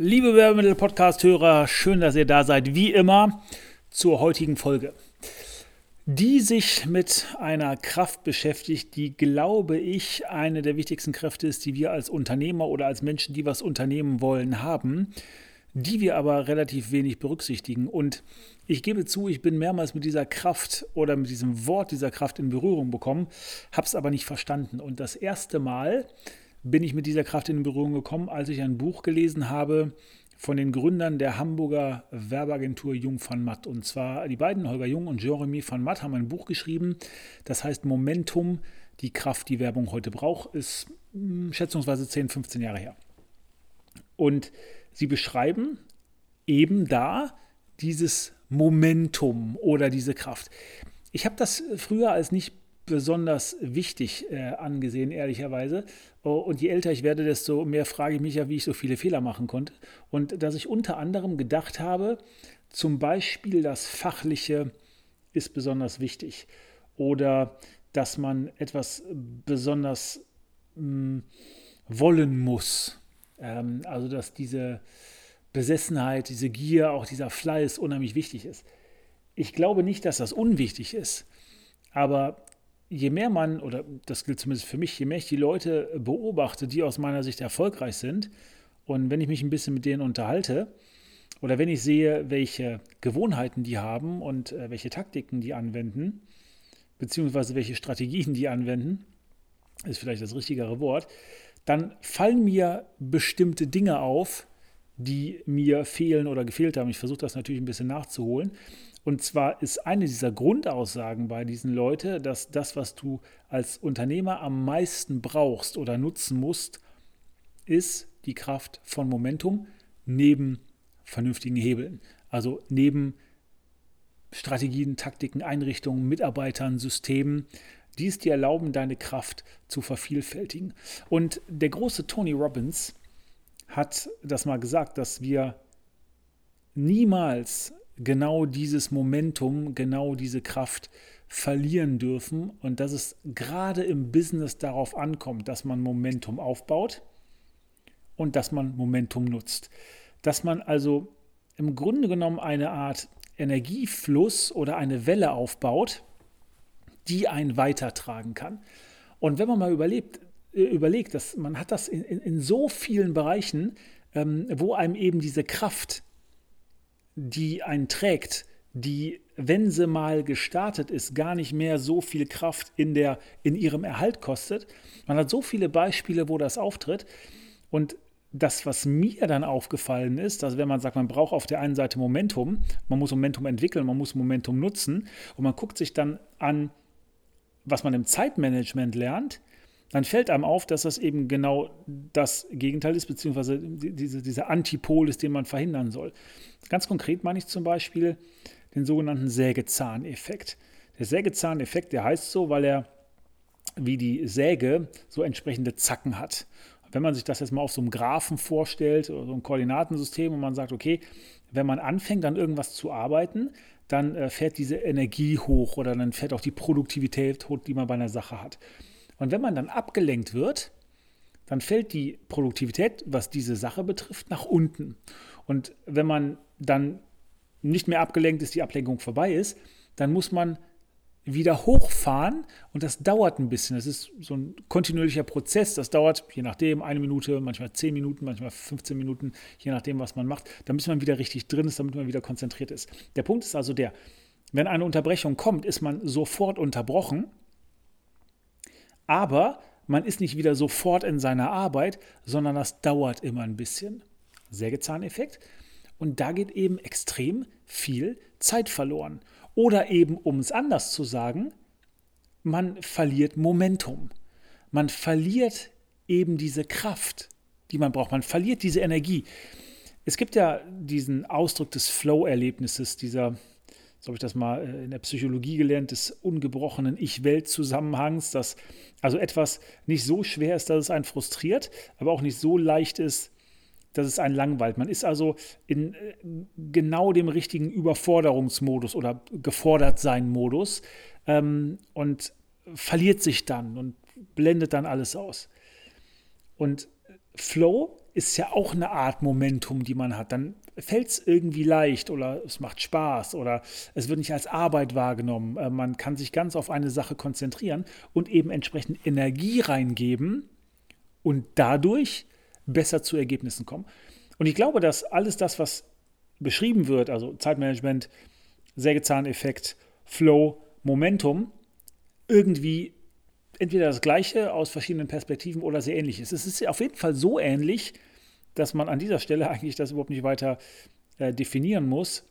Liebe Werbemittel-Podcast-Hörer, schön, dass ihr da seid, wie immer, zur heutigen Folge, die sich mit einer Kraft beschäftigt, die, glaube ich, eine der wichtigsten Kräfte ist, die wir als Unternehmer oder als Menschen, die was unternehmen wollen, haben, die wir aber relativ wenig berücksichtigen. Und ich gebe zu, ich bin mehrmals mit dieser Kraft oder mit diesem Wort dieser Kraft in Berührung bekommen, habe es aber nicht verstanden. Und das erste Mal, bin ich mit dieser Kraft in Berührung gekommen, als ich ein Buch gelesen habe von den Gründern der Hamburger Werbeagentur Jung van Matt. Und zwar die beiden, Holger Jung und Jeremy van Matt, haben ein Buch geschrieben, das heißt Momentum, die Kraft, die Werbung heute braucht, ist hm, schätzungsweise 10, 15 Jahre her. Und sie beschreiben eben da dieses Momentum oder diese Kraft. Ich habe das früher als nicht besonders wichtig äh, angesehen, ehrlicherweise. Oh, und je älter ich werde, desto mehr frage ich mich ja, wie ich so viele Fehler machen konnte. Und dass ich unter anderem gedacht habe, zum Beispiel das Fachliche ist besonders wichtig. Oder dass man etwas besonders mh, hm, wollen muss. Ähm, also dass diese Besessenheit, diese Gier, auch dieser Fleiß unheimlich wichtig ist. Ich glaube nicht, dass das unwichtig ist. Aber je mehr man, oder das gilt zumindest für mich, je mehr ich die Leute beobachte, die aus meiner Sicht erfolgreich sind, und wenn ich mich ein bisschen mit denen unterhalte, oder wenn ich sehe, welche Gewohnheiten die haben und äh, welche Taktiken die anwenden, beziehungsweise welche Strategien die anwenden, ist vielleicht das richtigere Wort, dann fallen mir bestimmte Dinge auf, die mir fehlen oder gefehlt haben. Ich versuche das natürlich ein bisschen nachzuholen. Und zwar ist eine dieser Grundaussagen bei diesen Leuten, dass das, was du als Unternehmer am meisten brauchst oder nutzen musst, ist die Kraft von Momentum neben vernünftigen Hebeln. Also neben Strategien, Taktiken, Einrichtungen, Mitarbeitern, Systemen, die es dir erlauben, deine Kraft zu vervielfältigen. Und der große Tony Robbins hat das mal gesagt, dass wir niemals genau dieses Momentum, genau diese Kraft verlieren dürfen und dass es gerade im Business darauf ankommt, dass man Momentum aufbaut und dass man Momentum nutzt. Dass man also im Grunde genommen eine Art Energiefluss oder eine Welle aufbaut, die einen weitertragen kann. Und wenn man mal überlebt, äh, überlegt, dass man hat das in, in, in so vielen Bereichen, ähm, wo einem eben diese Kraft die einen trägt, die, wenn sie mal gestartet ist, gar nicht mehr so viel Kraft in, der, in ihrem Erhalt kostet. Man hat so viele Beispiele, wo das auftritt. Und das, was mir dann aufgefallen ist, dass wenn man sagt, man braucht auf der einen Seite Momentum, man muss Momentum entwickeln, man muss Momentum nutzen und man guckt sich dann an, was man im Zeitmanagement lernt, dann fällt einem auf, dass das eben genau das Gegenteil ist, beziehungsweise diese, dieser Antipol ist, den man verhindern soll. Ganz konkret meine ich zum Beispiel den sogenannten Sägezahneffekt. Der Sägezahneffekt, der heißt so, weil er wie die Säge so entsprechende Zacken hat. Wenn man sich das jetzt mal auf so einem Graphen vorstellt oder so ein Koordinatensystem und man sagt, okay, wenn man anfängt an irgendwas zu arbeiten, dann äh, fährt diese Energie hoch oder dann fährt auch die Produktivität hoch, die man bei einer Sache hat. Und wenn man dann abgelenkt wird, dann fällt die Produktivität, was diese Sache betrifft, nach unten. Und wenn man dann nicht mehr abgelenkt ist, die Ablenkung vorbei ist, dann muss man wieder hochfahren und das dauert ein bisschen. Das ist so ein kontinuierlicher Prozess. Das dauert je nachdem eine Minute, manchmal zehn Minuten, manchmal 15 Minuten, je nachdem, was man macht, damit man wieder richtig drin ist, damit man wieder konzentriert ist. Der Punkt ist also der, wenn eine Unterbrechung kommt, ist man sofort unterbrochen aber man ist nicht wieder sofort in seiner Arbeit, sondern das dauert immer ein bisschen. Sägezahneffekt. Und da geht eben extrem viel Zeit verloren. Oder eben, um es anders zu sagen, man verliert Momentum. Man verliert eben diese Kraft, die man braucht. Man verliert diese Energie. Es gibt ja diesen Ausdruck des Flow-Erlebnisses, dieser so habe ich das mal äh, in der Psychologie gelernt, des ungebrochenen Ich-Welt-Zusammenhangs, dass also etwas nicht so schwer ist, dass es einen frustriert, aber auch nicht so leicht ist, dass es einen langweilt. Man ist also in äh, genau dem richtigen Überforderungsmodus oder gefordert sein Modus ähm, und verliert sich dann und blendet dann alles aus. Und Flow ist ja auch eine Art Momentum, die man hat. Dann fällt es irgendwie leicht oder es macht Spaß oder es wird nicht als Arbeit wahrgenommen. Äh, man kann sich ganz auf eine Sache konzentrieren und eben entsprechend Energie reingeben und dadurch besser zu Ergebnissen kommen. Und ich glaube, dass alles das, was beschrieben wird, also Zeitmanagement, Sägezahneffekt, Flow, Momentum, irgendwie entweder das Gleiche aus verschiedenen Perspektiven oder sehr ähnlich ist. Es ist auf jeden Fall so ähnlich, dass man an dieser Stelle eigentlich das überhaupt nicht weiter äh, definieren muss,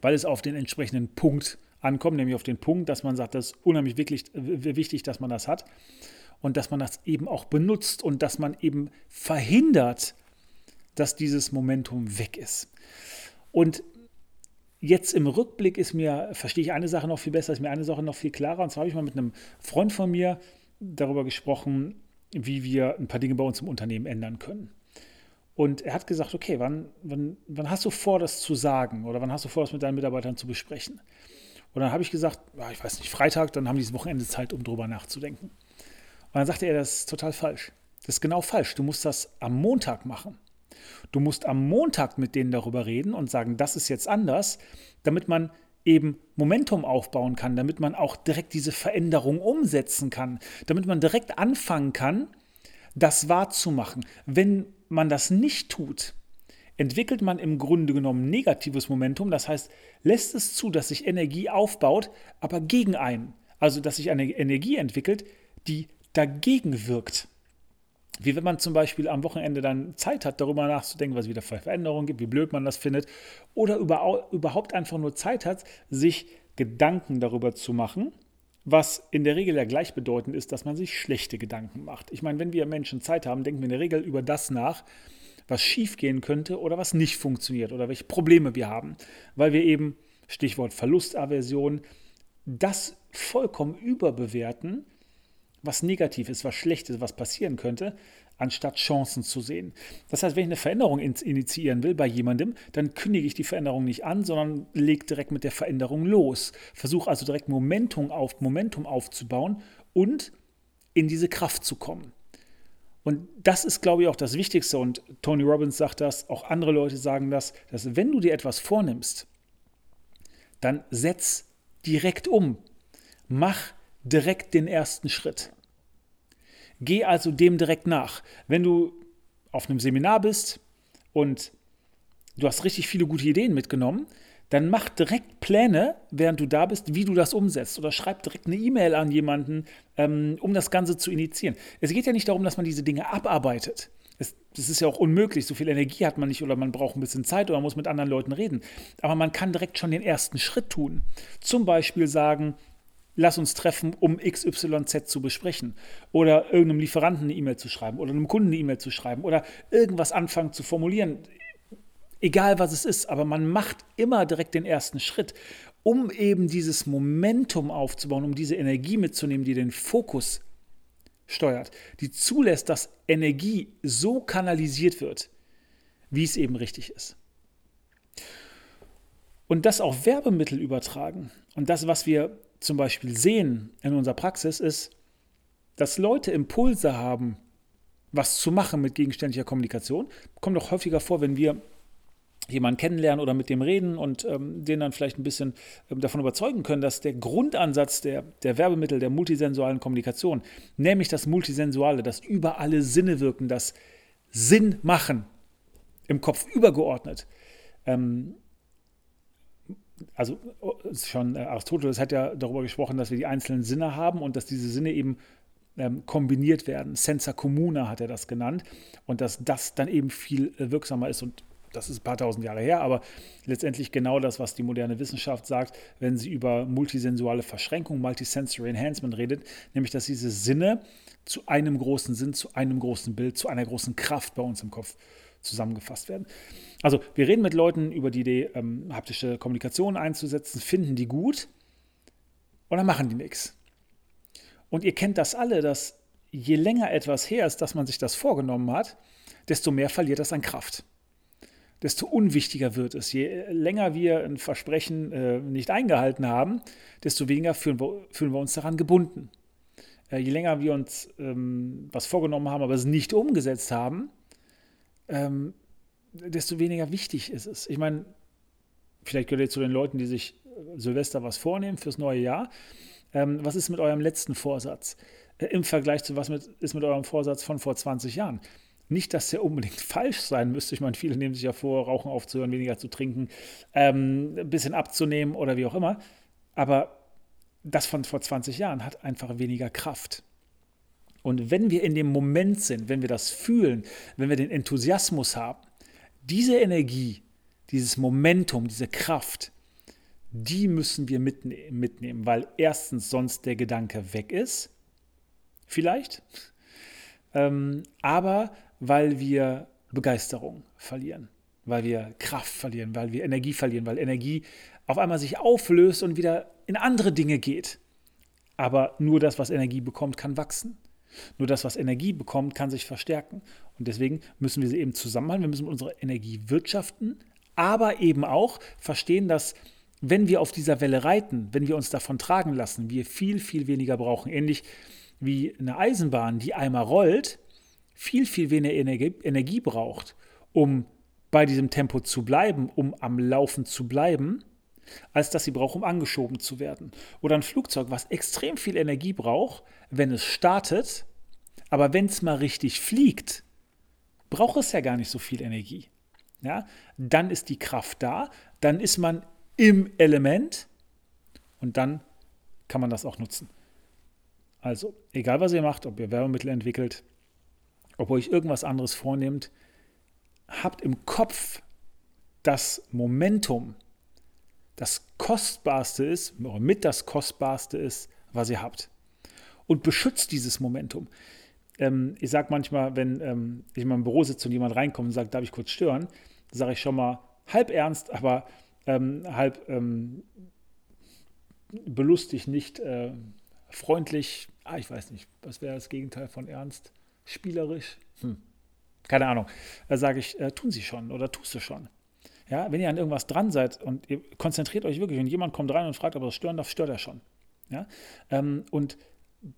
weil es auf den entsprechenden Punkt ankommt, nämlich auf den Punkt, dass man sagt, das ist unheimlich wirklich, wichtig, dass man das hat und dass man das eben auch benutzt und dass man eben verhindert, dass dieses Momentum weg ist. Und jetzt im Rückblick ist mir, verstehe ich eine Sache noch viel besser, ist mir eine Sache noch viel klarer. Und zwar habe ich mal mit einem Freund von mir darüber gesprochen, wie wir ein paar Dinge bei uns im Unternehmen ändern können. Und er hat gesagt, okay, wann, wann, wann hast du vor, das zu sagen? Oder wann hast du vor, das mit deinen Mitarbeitern zu besprechen? Und dann habe ich gesagt, ich weiß nicht, Freitag, dann haben die dieses Wochenende Zeit, um drüber nachzudenken. Und dann sagte er, das ist total falsch. Das ist genau falsch. Du musst das am Montag machen. Du musst am Montag mit denen darüber reden und sagen, das ist jetzt anders, damit man eben Momentum aufbauen kann, damit man auch direkt diese Veränderung umsetzen kann, damit man direkt anfangen kann, das wahrzumachen. Wenn man das nicht tut, entwickelt man im Grunde genommen negatives Momentum, das heißt, lässt es zu, dass sich Energie aufbaut, aber gegen einen. Also, dass sich eine Energie entwickelt, die dagegen wirkt. Wie wenn man zum Beispiel am Wochenende dann Zeit hat, darüber nachzudenken, was wieder für Veränderungen gibt, wie blöd man das findet, oder überhaupt einfach nur Zeit hat, sich Gedanken darüber zu machen, was in der Regel ja gleichbedeutend ist, dass man sich schlechte Gedanken macht. Ich meine, wenn wir Menschen Zeit haben, denken wir in der Regel über das nach, was schiefgehen könnte oder was nicht funktioniert oder welche Probleme wir haben, weil wir eben, Stichwort Verlustaversion, das vollkommen überbewerten was negativ ist, was schlecht ist, was passieren könnte, anstatt Chancen zu sehen. Das heißt, wenn ich eine Veränderung initiieren will bei jemandem, dann kündige ich die Veränderung nicht an, sondern lege direkt mit der Veränderung los. Versuche also direkt Momentum, auf, Momentum aufzubauen und in diese Kraft zu kommen. Und das ist, glaube ich, auch das Wichtigste. Und Tony Robbins sagt das, auch andere Leute sagen das, dass wenn du dir etwas vornimmst, dann setz direkt um. Mach direkt den ersten Schritt. Geh also dem direkt nach. Wenn du auf einem Seminar bist und du hast richtig viele gute Ideen mitgenommen, dann mach direkt Pläne, während du da bist, wie du das umsetzt. Oder schreib direkt eine E-Mail an jemanden, ähm, um das Ganze zu initiieren. Es geht ja nicht darum, dass man diese Dinge abarbeitet. Es, das ist ja auch unmöglich. So viel Energie hat man nicht oder man braucht ein bisschen Zeit oder man muss mit anderen Leuten reden. Aber man kann direkt schon den ersten Schritt tun. Zum Beispiel sagen, lass uns treffen, um XYZ zu besprechen. Oder irgendeinem Lieferanten eine E-Mail zu schreiben oder einem Kunden eine E-Mail zu schreiben oder irgendwas anfangen zu formulieren. Egal was es ist, aber man macht immer direkt den ersten Schritt, um eben dieses Momentum aufzubauen, um diese Energie mitzunehmen, die den Fokus steuert, die zulässt, dass Energie so kanalisiert wird, wie es eben richtig ist. Und das auf Werbemittel übertragen und das, was wir zum Beispiel sehen in unserer Praxis, ist, dass Leute Impulse haben, was zu machen mit gegenständlicher Kommunikation. Kommt doch häufiger vor, wenn wir jemanden kennenlernen oder mit dem reden und ähm, den dann vielleicht ein bisschen ähm, davon überzeugen können, dass der Grundansatz der, der Werbemittel der multisensualen Kommunikation, nämlich das Multisensuale, das über alle Sinne wirken, das Sinn machen, im Kopf übergeordnet, ähm, also oh, schon äh, Aristoteles hat ja darüber gesprochen, dass wir die einzelnen Sinne haben und dass diese Sinne eben ähm, kombiniert werden. Senza communa hat er das genannt und dass das dann eben viel äh, wirksamer ist und das ist ein paar tausend Jahre her, aber letztendlich genau das, was die moderne Wissenschaft sagt, wenn sie über multisensuale Verschränkung, Multisensory Enhancement redet, nämlich dass diese Sinne zu einem großen Sinn, zu einem großen Bild, zu einer großen Kraft bei uns im Kopf zusammengefasst werden. Also wir reden mit Leuten über die Idee, ähm, haptische Kommunikation einzusetzen, finden die gut und dann machen die nichts. Und ihr kennt das alle, dass je länger etwas her ist, dass man sich das vorgenommen hat, desto mehr verliert das an Kraft. Desto unwichtiger wird es. Je länger wir ein Versprechen äh, nicht eingehalten haben, desto weniger fühlen wir, fühlen wir uns daran gebunden. Äh, je länger wir uns ähm, was vorgenommen haben, aber es nicht umgesetzt haben, ähm, desto weniger wichtig ist es. Ich meine, vielleicht gehört ihr zu den Leuten, die sich Silvester was vornehmen fürs neue Jahr. Ähm, was ist mit eurem letzten Vorsatz äh, im Vergleich zu was mit, ist mit eurem Vorsatz von vor 20 Jahren? Nicht, dass der unbedingt falsch sein müsste. Ich meine, viele nehmen sich ja vor, Rauchen aufzuhören, weniger zu trinken, ähm, ein bisschen abzunehmen oder wie auch immer. Aber das von vor 20 Jahren hat einfach weniger Kraft. Und wenn wir in dem Moment sind, wenn wir das fühlen, wenn wir den Enthusiasmus haben, diese Energie, dieses Momentum, diese Kraft, die müssen wir mitnehmen, weil erstens sonst der Gedanke weg ist, vielleicht, ähm, aber weil wir Begeisterung verlieren, weil wir Kraft verlieren, weil wir Energie verlieren, weil Energie auf einmal sich auflöst und wieder in andere Dinge geht. Aber nur das, was Energie bekommt, kann wachsen. Nur das, was Energie bekommt, kann sich verstärken. Und deswegen müssen wir sie eben zusammenhalten. Wir müssen unsere Energie wirtschaften, aber eben auch verstehen, dass wenn wir auf dieser Welle reiten, wenn wir uns davon tragen lassen, wir viel, viel weniger brauchen. Ähnlich wie eine Eisenbahn, die einmal rollt, viel, viel weniger Energie, Energie braucht, um bei diesem Tempo zu bleiben, um am Laufen zu bleiben, als dass sie braucht, um angeschoben zu werden. Oder ein Flugzeug, was extrem viel Energie braucht, wenn es startet, aber wenn es mal richtig fliegt, braucht es ja gar nicht so viel Energie. Ja, dann ist die Kraft da, dann ist man im Element und dann kann man das auch nutzen. Also, egal was ihr macht, ob ihr Werbemittel entwickelt, ob ihr euch irgendwas anderes vornehmt, habt im Kopf das Momentum, das Kostbarste ist, mit das Kostbarste ist, was ihr habt. Und beschützt dieses Momentum. Ähm, ich sage manchmal, wenn ähm, ich in meinem Büro sitze und jemand reinkommt und sagt, darf ich kurz stören, sage ich schon mal halb ernst, aber ähm, halb ähm, belustigt, nicht äh, freundlich. Ah, ich weiß nicht, was wäre das Gegenteil von ernst? Spielerisch? Hm. Keine Ahnung. Da sage ich, äh, tun Sie schon oder tust du schon. Ja, wenn ihr an irgendwas dran seid und ihr konzentriert euch wirklich und jemand kommt rein und fragt, ob er das stören darf, stört er schon. Ja? Ähm, und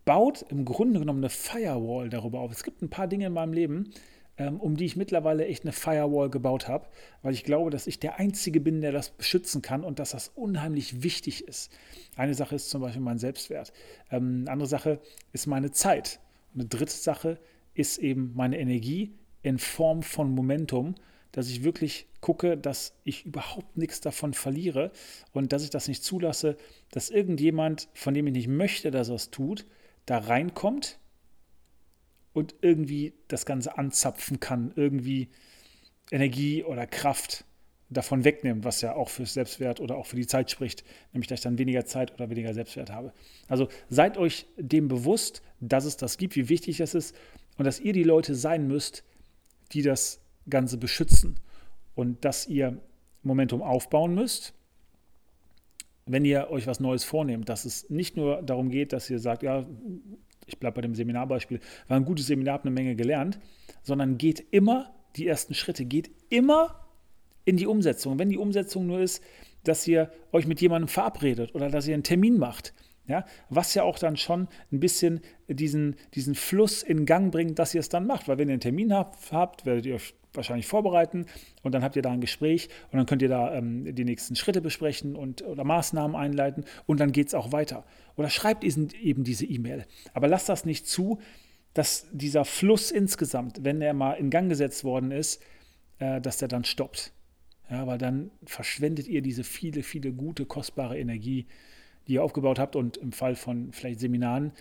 baut im Grunde genommen eine Firewall darüber auf. Es gibt ein paar Dinge in meinem Leben, ähm, um die ich mittlerweile echt eine Firewall gebaut habe, weil ich glaube, dass ich der Einzige bin, der das beschützen kann und dass das unheimlich wichtig ist. Eine Sache ist zum Beispiel mein Selbstwert. Ähm, eine andere Sache ist meine Zeit. Eine dritte Sache ist eben meine Energie in Form von Momentum, dass ich wirklich gucke, dass ich überhaupt nichts davon verliere und dass ich das nicht zulasse, dass irgendjemand, von dem ich nicht möchte, dass er es tut, da reinkommt und irgendwie das Ganze anzapfen kann, irgendwie Energie oder Kraft davon wegnimmt, was ja auch fürs Selbstwert oder auch für die Zeit spricht, nämlich dass ich dann weniger Zeit oder weniger Selbstwert habe. Also seid euch dem bewusst, dass es das gibt, wie wichtig es ist und dass ihr die Leute sein müsst, die das Ganze beschützen und dass ihr Momentum aufbauen müsst, wenn ihr euch was Neues vornehmt, dass es nicht nur darum geht, dass ihr sagt, ja, ich bleibe bei dem Seminarbeispiel, war ein gutes Seminar, habe eine Menge gelernt, sondern geht immer die ersten Schritte, geht immer in die Umsetzung. Wenn die Umsetzung nur ist, dass ihr euch mit jemandem verabredet oder dass ihr einen Termin macht, ja, was ja auch dann schon ein bisschen diesen, diesen Fluss in Gang bringt, dass ihr es dann macht. Weil wenn ihr einen Termin habt, habt werdet ihr euch wahrscheinlich vorbereiten und dann habt ihr da ein Gespräch und dann könnt ihr da ähm, die nächsten Schritte besprechen und oder Maßnahmen einleiten und dann geht es auch weiter. Oder schreibt eben diese E-Mail. Aber lasst das nicht zu, dass dieser Fluss insgesamt, wenn er mal in Gang gesetzt worden ist, äh, dass der dann stoppt. Ja, weil dann verschwendet ihr diese viele, viele gute, kostbare Energie, die ihr aufgebaut habt und im Fall von vielleicht Seminaren,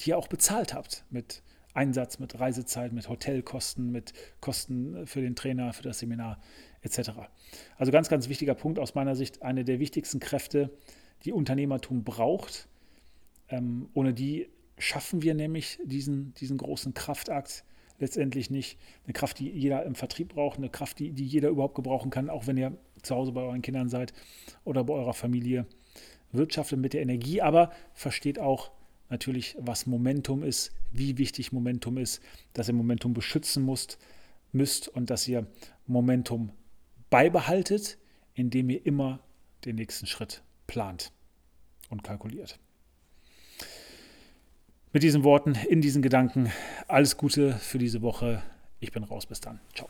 die ihr auch bezahlt habt mit Einsatz, mit Reisezeit, mit Hotelkosten, mit Kosten für den Trainer, für das Seminar etc. Also ganz, ganz wichtiger Punkt aus meiner Sicht, eine der wichtigsten Kräfte, die Unternehmertum braucht. Ähm, ohne die schaffen wir nämlich diesen, diesen großen Kraftakt letztendlich nicht. Eine Kraft, die jeder im Vertrieb braucht, eine Kraft, die, die jeder überhaupt gebrauchen kann, auch wenn ihr zu Hause bei euren Kindern seid oder bei eurer Familie. Wirtschaftet mit der Energie, aber versteht auch, natürlich, was Momentum ist, wie wichtig Momentum ist, dass ihr Momentum beschützen müsst, müsst und dass ihr Momentum beibehaltet, indem ihr immer den nächsten Schritt plant und kalkuliert. Mit diesen Worten, in diesen Gedanken, alles Gute für diese Woche. Ich bin raus. Bis dann. Ciao.